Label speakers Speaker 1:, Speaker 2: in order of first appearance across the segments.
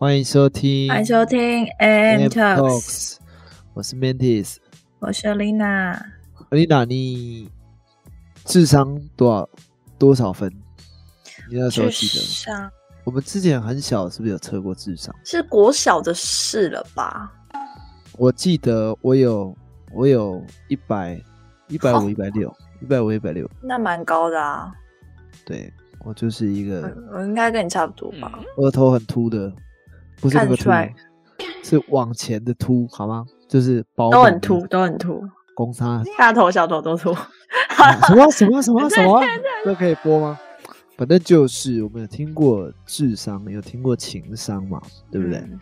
Speaker 1: 欢迎收听，
Speaker 2: 欢迎收听 AM
Speaker 1: Talks，Talks，我是 Mantis。
Speaker 2: 我是 Lina。
Speaker 1: Lina，你智商多少多少分？你那时候记得吗？
Speaker 2: 上
Speaker 1: 我们之前很小，是不是有测过智商？
Speaker 2: 是国小的事了吧？
Speaker 1: 我记得我有我有一百一百
Speaker 2: 哦
Speaker 1: 五、一百六、一百五、一百六。
Speaker 2: 那蛮高的啊，
Speaker 1: 对我就是一个
Speaker 2: 我应该跟你差不多吧？
Speaker 1: 额头很秃的，不是那个凸
Speaker 2: 看得出来，
Speaker 1: 是往前的凸，好吗？就是饱
Speaker 2: 都很凸，都很凸，
Speaker 1: 公差
Speaker 2: 大头小头都凸。
Speaker 1: 什么 什么什么什么，这可以播吗？反正就是我们有听过智商，有听过情商嘛，对不对？
Speaker 2: 嗯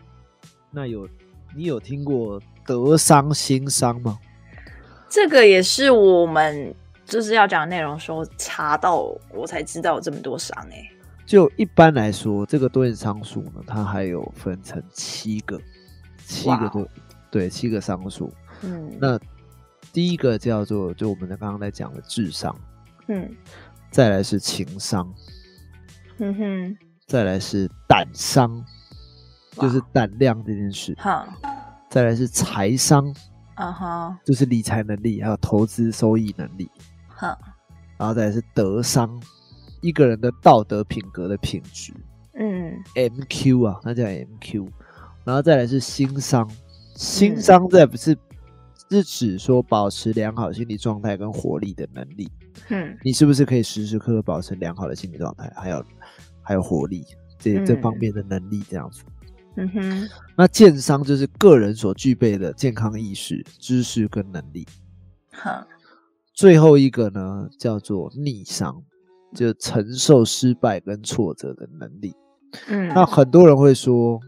Speaker 1: 那有你有听过德商、心商吗？
Speaker 2: 这个也是我们就是要讲的内容的时候查到，我才知道有这么多商哎、
Speaker 1: 就一般来说，这个多元商数呢，它还有分成七个，七个
Speaker 2: 哇
Speaker 1: 多对七个商数。
Speaker 2: 嗯，
Speaker 1: 那第一个叫做就我们刚刚在讲的智商，
Speaker 2: 嗯
Speaker 1: 再来是情商，
Speaker 2: 嗯哼，
Speaker 1: 再来是胆商，就是胆量这件事，
Speaker 2: 好，
Speaker 1: 再来是财商，
Speaker 2: 啊哈，
Speaker 1: 就是理财能力，还有投资收益能力，
Speaker 2: 好，
Speaker 1: 然后再来是德商，一个人的道德品格的品质。
Speaker 2: 嗯
Speaker 1: ，MQ 啊，那叫 MQ，然后再来是心商，
Speaker 2: 嗯
Speaker 1: 心商再不是是指说保持良好心理状态跟活力的能力，
Speaker 2: 嗯。
Speaker 1: 你是不是可以时时刻刻保持良好的心理状态，还有还有活力这这
Speaker 2: 嗯
Speaker 1: 方面的能力这样子。
Speaker 2: 嗯哼，
Speaker 1: 那健商就是个人所具备的健康意识、知识跟能力。
Speaker 2: 好，
Speaker 1: 最后一个呢，叫做逆商，就承受失败跟挫折的能力。
Speaker 2: 嗯，
Speaker 1: 那很多人会说，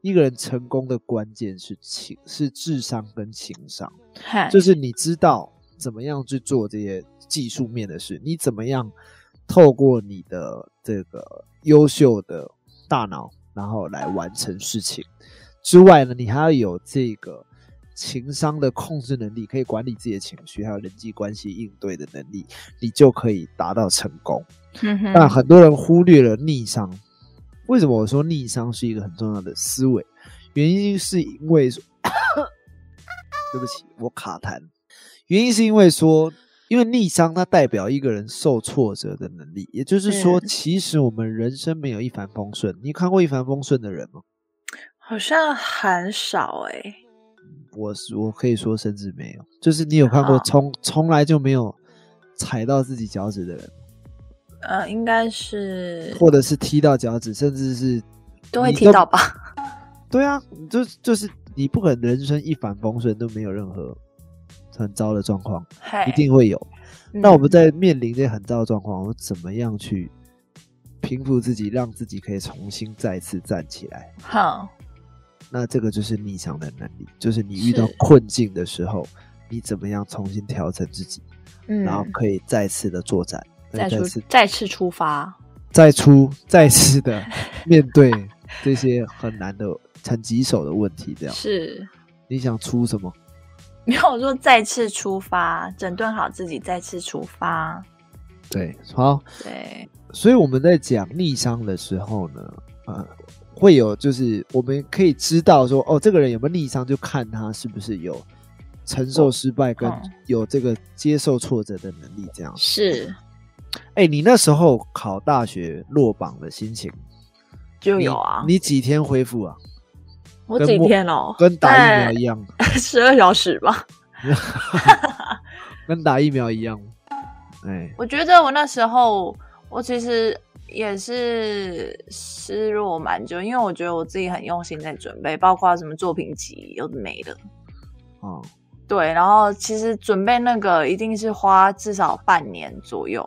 Speaker 1: 一个人成功的关键是情，是智商跟情商，
Speaker 2: 嗨
Speaker 1: 就是你知道怎么样去做这些技术面的事，你怎么样透过你的这个优秀的大脑，然后来完成事情。之外呢，你还要有这个情商的控制能力，可以管理自己的情绪，还有人际关系应对的能力，你就可以达到成功。
Speaker 2: 嗯，
Speaker 1: 但很多人忽略了逆商。为什么我说逆商是一个很重要的思维？原因是因为说，对不起，我卡痰。原因是因为说，因为逆商它代表一个人受挫折的能力，也就是说，
Speaker 2: 嗯
Speaker 1: 其实我们人生没有一帆风顺。你看过一帆风顺的人吗？
Speaker 2: 好像很少哎、
Speaker 1: 我是我可以说甚至没有，就是你有看过从从来就没有踩到自己脚趾的人，
Speaker 2: 呃，应该是
Speaker 1: 或者是踢到脚趾，甚至是
Speaker 2: 都会踢到吧？
Speaker 1: 对啊，就就是你不可能人生一帆风顺都没有任何很糟的状况，一定会有。
Speaker 2: 嗯
Speaker 1: 那我们在面临这很糟的状况，我们怎么样去平复自己，让自己可以重新再次站起来？
Speaker 2: 好，
Speaker 1: 那这个就是逆商的能力，就是你遇到困境的时候，你怎么样重新调整自己，
Speaker 2: 嗯，
Speaker 1: 然后可以再次的作战，
Speaker 2: 再出
Speaker 1: 再次
Speaker 2: 再次出发，
Speaker 1: 再出再次的面对这些很难的、很棘手的问题。这样，
Speaker 2: 是
Speaker 1: 你想出什么？
Speaker 2: 没有说再次出发，整顿好自己，再次出发。
Speaker 1: 对，好，
Speaker 2: 对，
Speaker 1: 所以我们在讲逆商的时候呢，呃，会有就是我们可以知道说，哦，这个人有没有逆商，就看他是不是有承受失败跟
Speaker 2: 嗯
Speaker 1: 有这个接受挫折的能力。这样，
Speaker 2: 是
Speaker 1: 哎、你那时候考大学落榜的心情
Speaker 2: 就有啊。
Speaker 1: 你几天恢复啊？
Speaker 2: 我几天哦，
Speaker 1: 跟打疫苗一样，
Speaker 2: 十二小时吧。
Speaker 1: 跟打疫苗一样。哎，
Speaker 2: 我觉得我那时候，我其实也是失落蛮久，因为我觉得我自己很用心在准备，包括什么作品集有的没的。
Speaker 1: 哦，
Speaker 2: 对，然后其实准备那个一定是花至少半年左右，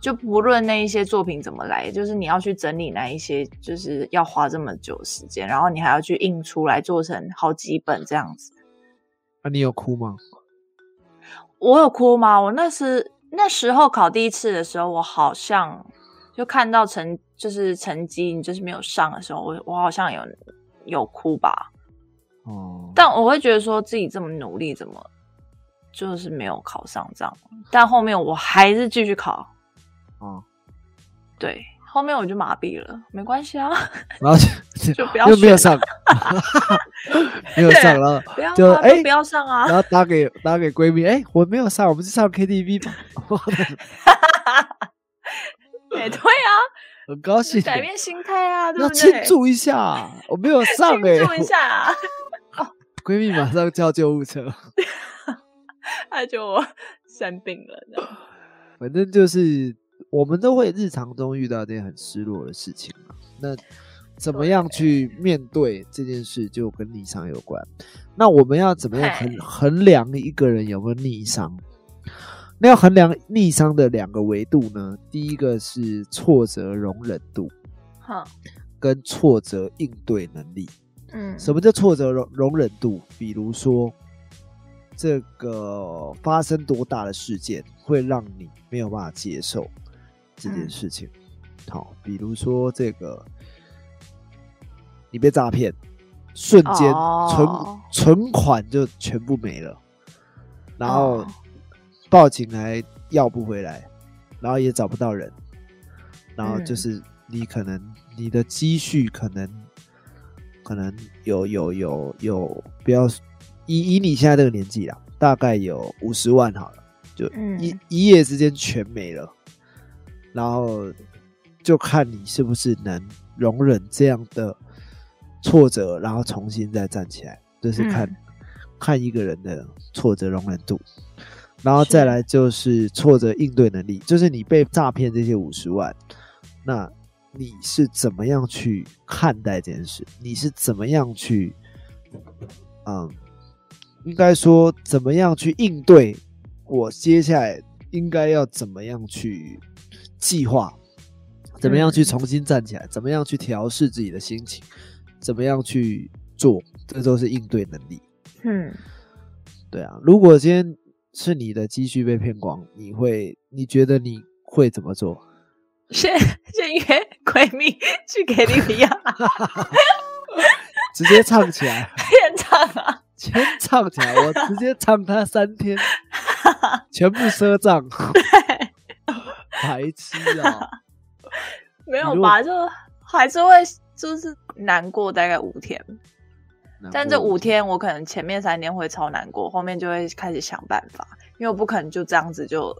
Speaker 2: 就不论那一些作品怎么来，就是你要去整理那一些，就是要花这么久时间，然后你还要去印出来做成好几本这样子。
Speaker 1: 那、你有哭吗？
Speaker 2: 我有哭吗？我那时那时候考第一次的时候，我好像就看到成就是成绩你就是没有上的时候，我我好像有有哭吧。
Speaker 1: 哦，
Speaker 2: 但我会觉得说自己这么努力，怎么就是没有考上这样？但后面我还是继续考，
Speaker 1: 哦，
Speaker 2: 对，后面我就麻痹了，没关系啊，
Speaker 1: 然后就
Speaker 2: 就不要
Speaker 1: 又没有上，没有上，然后
Speaker 2: 不要
Speaker 1: 就哎
Speaker 2: 不要上啊
Speaker 1: 然。后打给打给闺蜜，哎，我没有上，我们去上 KTV 吧，
Speaker 2: 哎，对 啊，
Speaker 1: 很高兴，
Speaker 2: 改变心态啊，对
Speaker 1: 要
Speaker 2: 不对？
Speaker 1: 庆祝一下，我没有上哎，
Speaker 2: 庆祝一下 啊，
Speaker 1: 闺蜜马上叫救护车，
Speaker 2: 她就我生病了。
Speaker 1: 反正就是我们都会日常中遇到这件很失落的事情嘛。那怎么样去面对这件事，就跟逆商有关。那我们要怎么样衡衡量一个人有没有逆商？那要衡量逆商的两个维度呢？第一个是挫折容忍度，
Speaker 2: 哼，
Speaker 1: 跟挫折应对能力。
Speaker 2: 嗯，
Speaker 1: 什么叫挫折容容忍度？比如说，这个发生多大的事件会让你没有办法接受这件
Speaker 2: 嗯
Speaker 1: 事情？好，比如说这个你被诈骗，瞬间存、
Speaker 2: 哦
Speaker 1: 存款就全部没了，然后
Speaker 2: 哦
Speaker 1: 报警来要不回来，然后也找不到人，然后就
Speaker 2: 嗯
Speaker 1: 是你可能你的积蓄可能可能有有有有不要以以你现在这个年纪啦，大概有五十万好了，就
Speaker 2: 嗯。
Speaker 1: 一、一夜之间全没了，然后就看你是不是能容忍这样的挫折，然后重新再站起来，就是看、
Speaker 2: 嗯。
Speaker 1: 看一个人的挫折容忍度，然后再来就是挫折应对能力，就是你被诈骗这些五十万，那你是怎么样去看待这件事？你是怎么样去，嗯，应该说怎么样去应对？我接下来应该要怎么样去计划？怎么样去
Speaker 2: 嗯
Speaker 1: 重新站起来？怎么样去调试自己的心情？怎么样去做？这都是应对能力。
Speaker 2: 嗯，
Speaker 1: 对啊，如果今天是你的积蓄被骗光，你会你觉得你会怎么做？
Speaker 2: 先先约闺蜜去 KTV 啊，
Speaker 1: 直接唱起来，
Speaker 2: 先唱啊，
Speaker 1: 先唱起来，我直接唱他三天，全部赊账，白痴啊！
Speaker 2: 没有吧？就还是会就是难过大概五天，但这五天我可能前面三天会超难过，后面就会开始想办法，因为我不可能就这样子就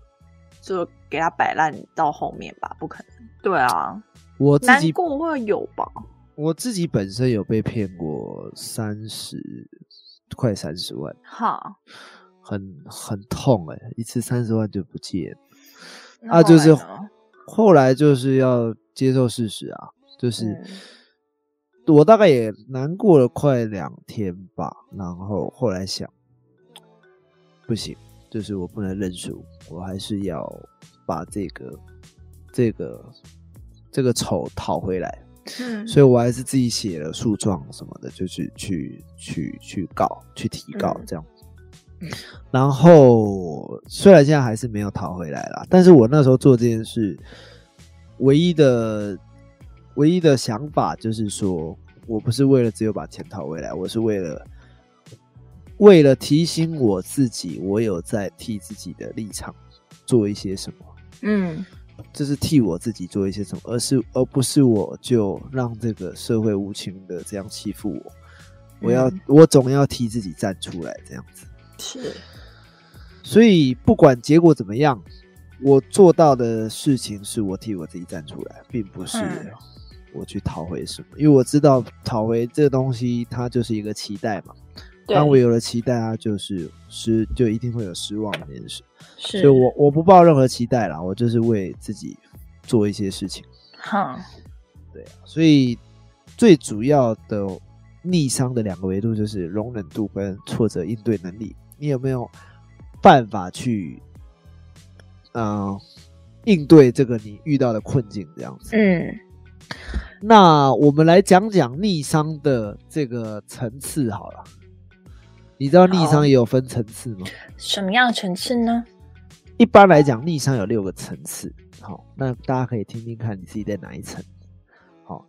Speaker 2: 就给他摆烂到后面吧，不可能。对啊，
Speaker 1: 我自己
Speaker 2: 难过会有吧？
Speaker 1: 我自己本身有被骗过三十快三十万，
Speaker 2: 哈，
Speaker 1: 很很痛哎、一次三十万就不见。
Speaker 2: 那
Speaker 1: 啊，就是
Speaker 2: 后来呢
Speaker 1: 后来就是要接受事实啊，就是、
Speaker 2: 嗯
Speaker 1: 我大概也难过了快两天吧，然后后来想，不行，就是我不能认输，我还是要把这个这个这个丑讨回来，
Speaker 2: 嗯，
Speaker 1: 所以我还是自己写了诉状什么的，就是去去去告去提告
Speaker 2: 嗯
Speaker 1: 这样。
Speaker 2: 嗯
Speaker 1: 然后虽然现在还是没有讨回来啦，但是我那时候做这件事，唯一的唯一的想法就是说，我不是为了只有把钱讨回来，我是为了为了提醒我自己，我有在替自己的立场做一些什么。
Speaker 2: 嗯
Speaker 1: 就是替我自己做一些什么，而是而不是我就让这个社会无情的这样欺负我。我要、
Speaker 2: 嗯
Speaker 1: 我总要替自己站出来，这样子。
Speaker 2: 是
Speaker 1: 所以不管结果怎么样，我做到的事情是我替我自己站出来，并不是
Speaker 2: 嗯
Speaker 1: 我去讨回什么。因为我知道讨回这个东西，它就是一个期待嘛。当我有了期待，啊就是失，就一定会有失望这件事。
Speaker 2: 是，
Speaker 1: 所以我我不抱任何期待啦，我就是为自己做一些事情。
Speaker 2: 哈
Speaker 1: 对啊，所以最主要的逆商的两个维度就是容忍度跟挫折应对能力。你有没有办法去，嗯、应对这个你遇到的困境？这样子。
Speaker 2: 嗯
Speaker 1: 那我们来讲讲逆商的这个层次好了。你知道逆商也有分层次吗？
Speaker 2: 什么样层次呢？
Speaker 1: 一般来讲，逆商有六个层次。好，那大家可以听听看你自己在哪一层。好，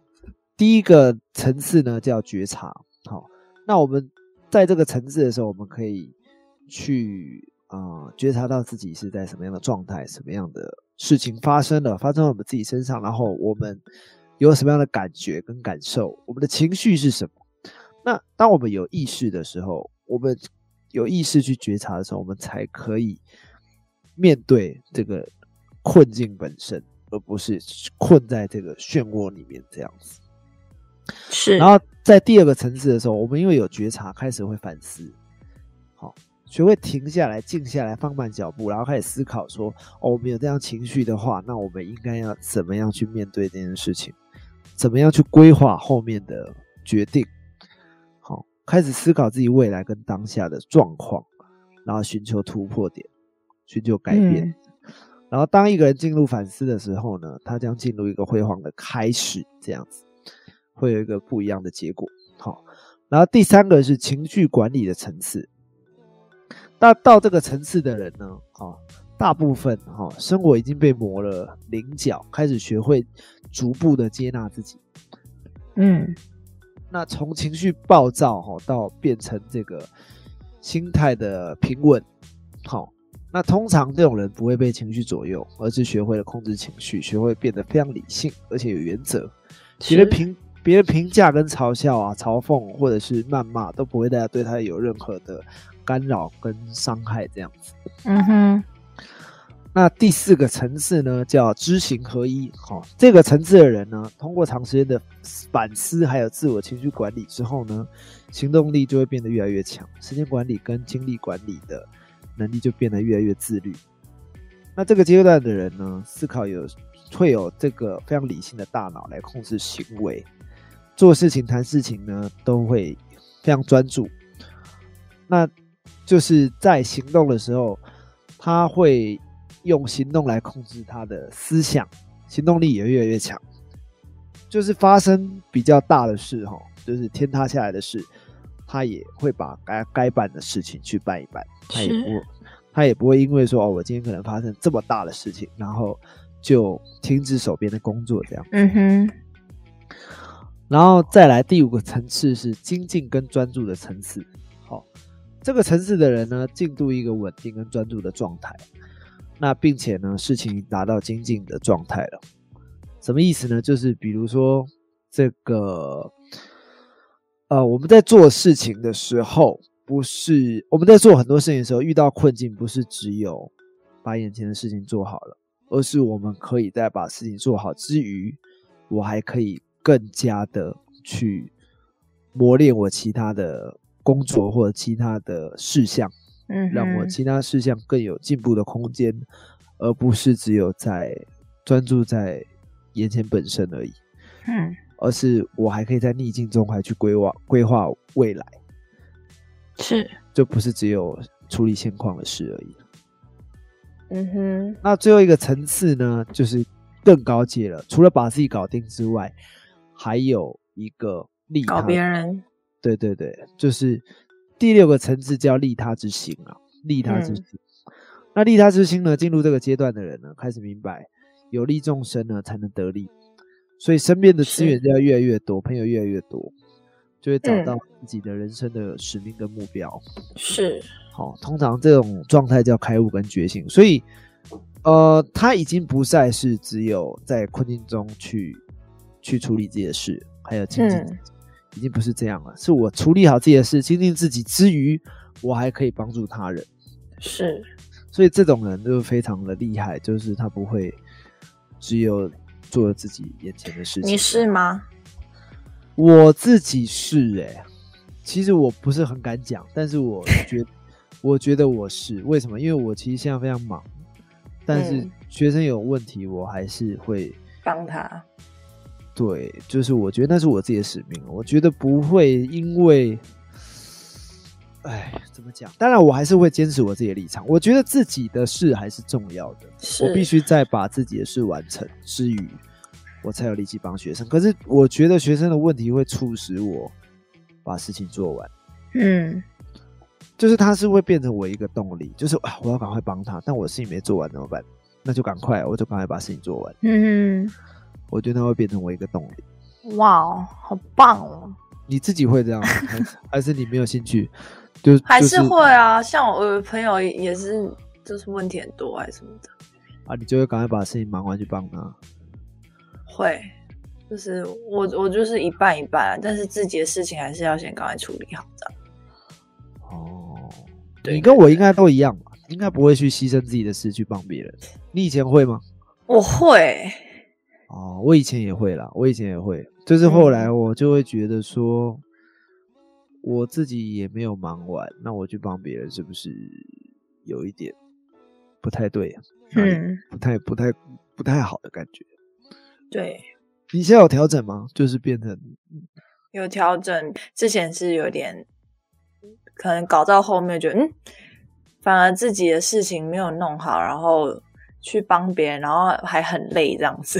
Speaker 1: 第一个层次呢叫觉察。好，那我们在这个层次的时候，我们可以去啊、觉察到自己是在什么样的状态，什么样的事情发生了，发生在我们自己身上，然后我们有什么样的感觉跟感受，我们的情绪是什么？那当我们有意识的时候，我们有意识去觉察的时候，我们才可以面对这个困境本身，而不是困在这个漩涡里面这样子。
Speaker 2: 是，
Speaker 1: 然后在第二个层次的时候，我们因为有觉察，开始会反思，好，学会停下来、静下来、放慢脚步，然后开始思考说：哦，我们有这样情绪的话，那我们应该要怎么样去面对这件事情？怎么样去规划后面的决定？好，开始思考自己未来跟当下的状况，然后寻求突破点，寻求改变。
Speaker 2: 嗯
Speaker 1: 然后，当一个人进入反思的时候呢，他将进入一个辉煌的开始，这样子会有一个不一样的结果。好，然后第三个是情绪管理的层次。那到这个层次的人呢，啊，大部分哈、生活已经被磨了棱角，开始学会逐步的接纳自己。
Speaker 2: 嗯
Speaker 1: 那从情绪暴躁哈到变成这个心态的平稳，好，那通常这种人不会被情绪左右，而是学会了控制情绪，学会变得非常理性，而且有原则。别人
Speaker 2: 是
Speaker 1: 评别人评价跟嘲笑啊、嘲讽或者是谩骂，都不会大家对他有任何的干扰跟伤害这样子。
Speaker 2: 嗯哼，
Speaker 1: 那第四个层次呢，叫知行合一。好、这个层次的人呢，通过长时间的反思，还有自我情绪管理之后呢，行动力就会变得越来越强，时间管理跟精力管理的能力就变得越来越自律。那这个阶段的人呢，思考有会有这个非常理性的大脑来控制行为，做事情、谈事情呢，都会非常专注。那就是在行动的时候，他会用行动来控制他的思想，行动力也越来越强。就是发生比较大的事哈，就是天塌下来的事，他也会把该该办的事情去办一办，他也
Speaker 2: 是
Speaker 1: 不他也不会因为说哦，我今天可能发生这么大的事情，然后就停止手边的工作这样。
Speaker 2: 嗯哼，
Speaker 1: 然后再来第五个层次是精进跟专注的层次。好，这个层次的人呢，进入一个稳定跟专注的状态。那并且呢，事情达到精进的状态了。什么意思呢？就是比如说这个，呃，我们在做事情的时候，不是我们在做很多事情的时候遇到困境，不是只有把眼前的事情做好了，而是我们可以在把事情做好之余，我还可以更加的去磨练我其他的工作或者其他的事项，
Speaker 2: 嗯，
Speaker 1: 让我其他事项更有进步的空间，而不是只有在专注在眼前本身而已，
Speaker 2: 嗯
Speaker 1: 而是我还可以在逆境中还去规划规划未来，
Speaker 2: 是，
Speaker 1: 就不是只有处理现况的事而已。
Speaker 2: 嗯哼，
Speaker 1: 那最后一个层次呢，就是更高阶了。除了把自己搞定之外，还有一个利他。
Speaker 2: 搞别人，
Speaker 1: 对对对，就是第六个层次叫利他之心啊，利他之
Speaker 2: 嗯
Speaker 1: 心。那利他之心呢，进入这个阶段的人呢，开始明白有利众生呢，才能得利。所以身边的资源就要越来越多，朋友越来越多，就会找
Speaker 2: 嗯
Speaker 1: 到自己的人生的使命跟目标。
Speaker 2: 是，
Speaker 1: 好、通常这种状态叫开悟跟觉醒，所以，呃，他已经不再是只有在困境中去去处理自己的事，还有精进自己，
Speaker 2: 嗯
Speaker 1: 已经不是这样了。是我处理好自己的事，精进自己之余，我还可以帮助他人，
Speaker 2: 是，
Speaker 1: 所以这种人就非常的厉害，就是他不会只有做自己眼前的事情。
Speaker 2: 你是吗？
Speaker 1: 我自己是哎、其实我不是很敢讲，但是我 觉我觉得我是为什么？因为我其实现在非常忙，但是
Speaker 2: 嗯
Speaker 1: 学生有问题，我还是会
Speaker 2: 帮他，
Speaker 1: 对，就是我觉得那是我自己的使命，我觉得不会因为，哎，怎么讲？当然我还是会坚持我自己的立场，我觉得自己的事还是重要的，我必须在把自己的事完成之余，我才有力气帮学生。可是我觉得学生的问题会促使我把事情做完，
Speaker 2: 嗯，
Speaker 1: 就是他是会变成我一个动力，就是啊，我要赶快帮他，但我事情没做完怎么办？那就赶快，我就赶快把事情做完。
Speaker 2: 嗯
Speaker 1: 我觉得那会变成我一个动力。
Speaker 2: 哇哦，好棒哦！
Speaker 1: 你自己会这样吗？还是 还是你没有兴趣就
Speaker 2: 还
Speaker 1: 是
Speaker 2: 会啊，像我有朋友也是，就是问题很多还是什么的，
Speaker 1: 啊，你就会赶快把事情忙完去帮他。
Speaker 2: 会，就是我我就是一半一半啊，但是自己的事情还是要先赶快处理好这样。
Speaker 1: 哦，
Speaker 2: 对
Speaker 1: 你跟我应该都一样吧？应该不会去牺牲自己的事去帮别人。你以前会吗？
Speaker 2: 我会，
Speaker 1: 哦，我以前也会啦，我以前也会，就是后
Speaker 2: 嗯
Speaker 1: 来我就会觉得说，我自己也没有忙完，那我去帮别人是不是有一点不太对啊？
Speaker 2: 嗯，
Speaker 1: 不太不太不太好的感觉。
Speaker 2: 对，
Speaker 1: 你现在有调整吗？就是变成
Speaker 2: 有调整，之前是有点，可能搞到后面觉得，嗯，反而自己的事情没有弄好，然后去帮别人，然后还很累这样子。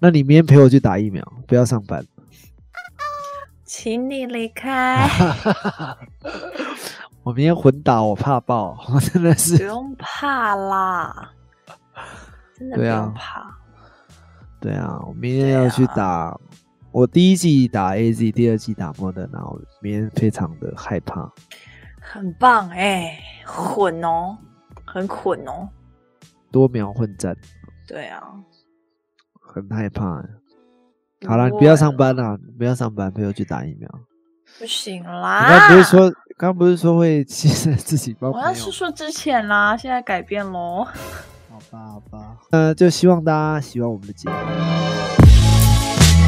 Speaker 1: 那你明天陪我去打疫苗，不要上班。
Speaker 2: 请你离开，
Speaker 1: 我明天混打，我怕爆，我 真的是不。
Speaker 2: 用怕啦，真的不用怕。
Speaker 1: 对啊，我明天要去打，我第一季打 A Z，第二季打莫德纳，我明天非常的害怕。
Speaker 2: 很棒哎、混哦，很混哦。
Speaker 1: 多苗混战，
Speaker 2: 对啊，
Speaker 1: 很害怕。好了，你不要上班了，不要上班，陪我去打疫苗。
Speaker 2: 不行
Speaker 1: 你
Speaker 2: 啦。
Speaker 1: 刚不是说，刚不是说会牺牲自己帮
Speaker 2: 我？要是说之前啦，现在改变喽。
Speaker 1: 好吧，好吧。呃，就希望大家喜欢我们的节目，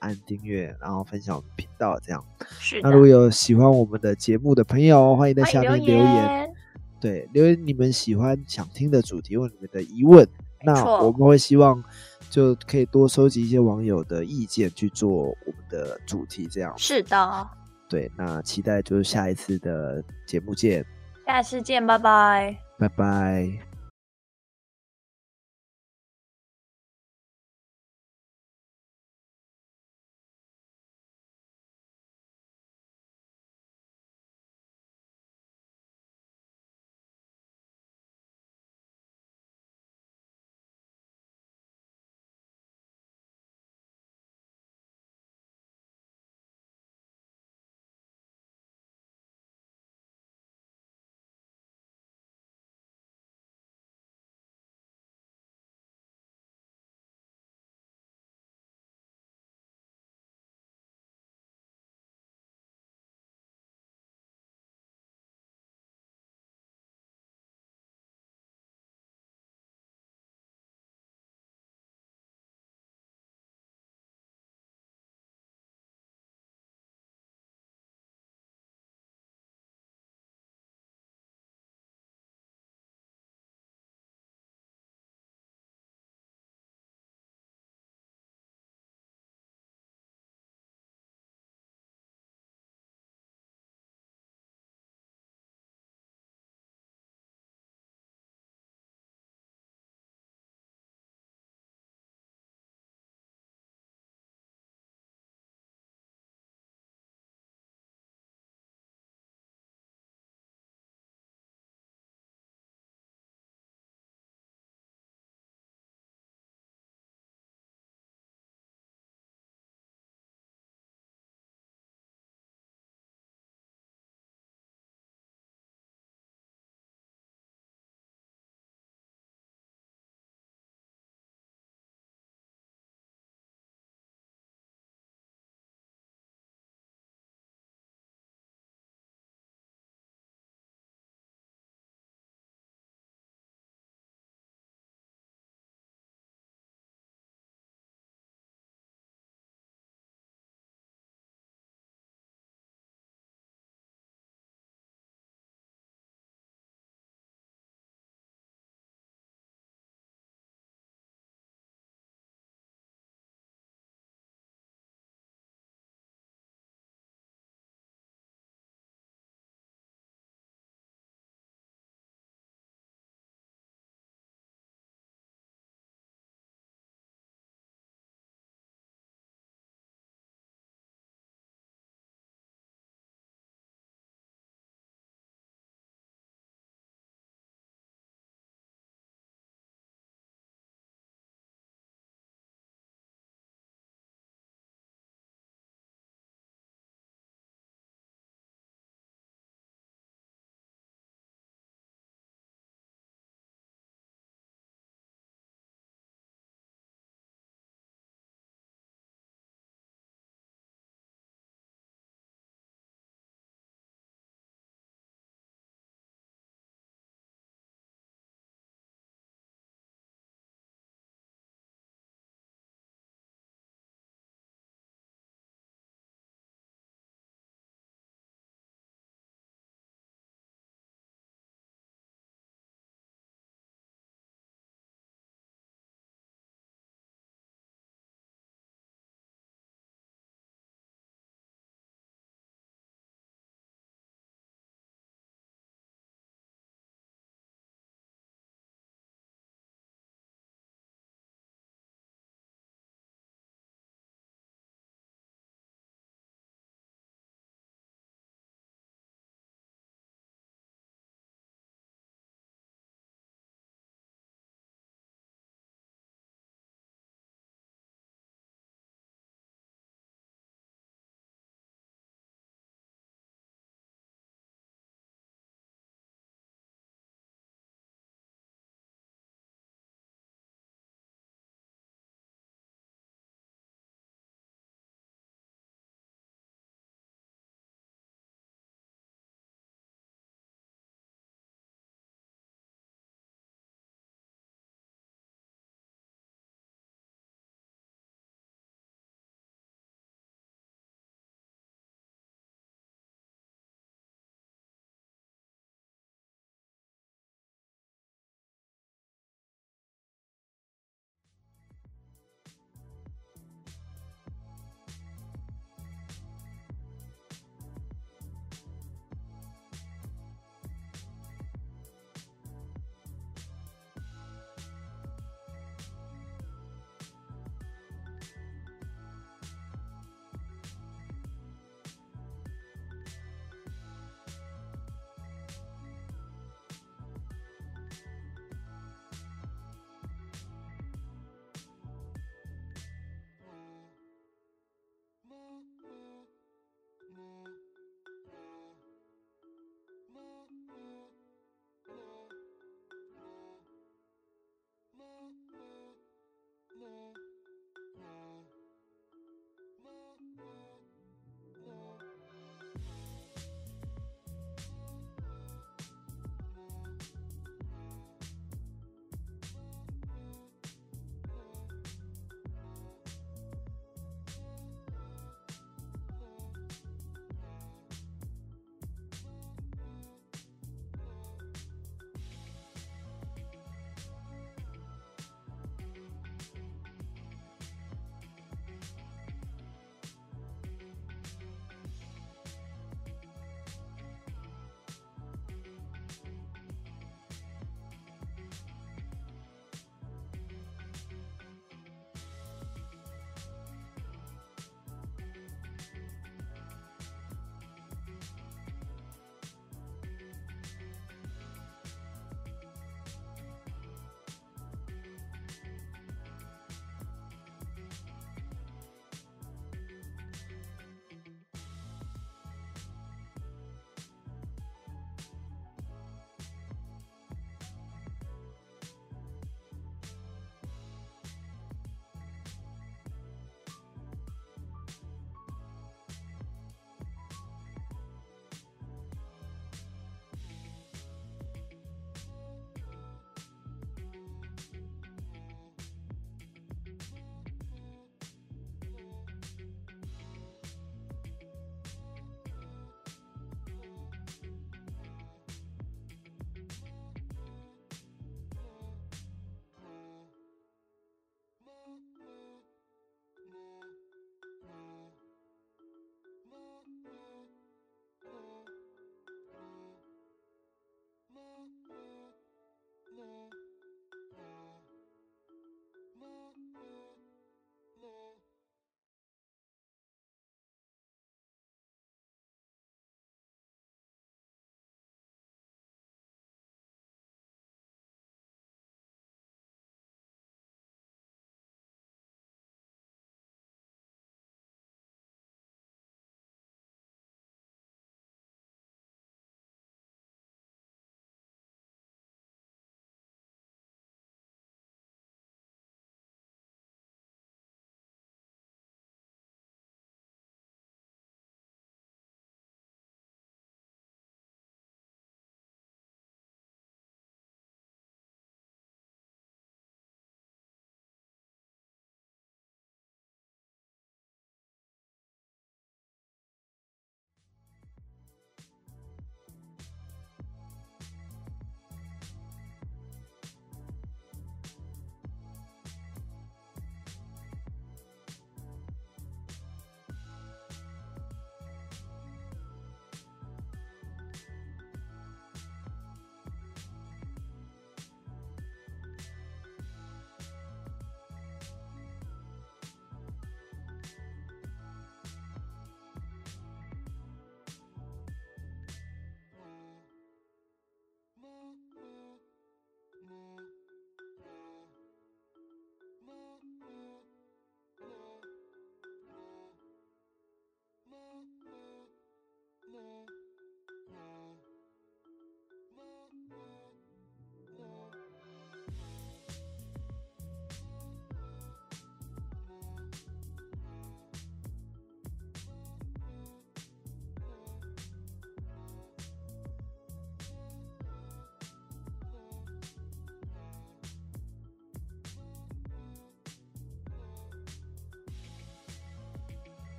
Speaker 1: 按订阅，然后分享我们频道这样。
Speaker 2: 是
Speaker 1: 那如果有喜欢我们的节目的朋友，欢迎在下面留言。对，留言你们喜欢想听的主题或你们的疑问，那我们会希望就可以多收集一些网友的意见去做我们的主题，这样。
Speaker 2: 是的，
Speaker 1: 对，那期待就是下一次的节目见，
Speaker 2: 下次见，拜拜。
Speaker 1: 拜拜。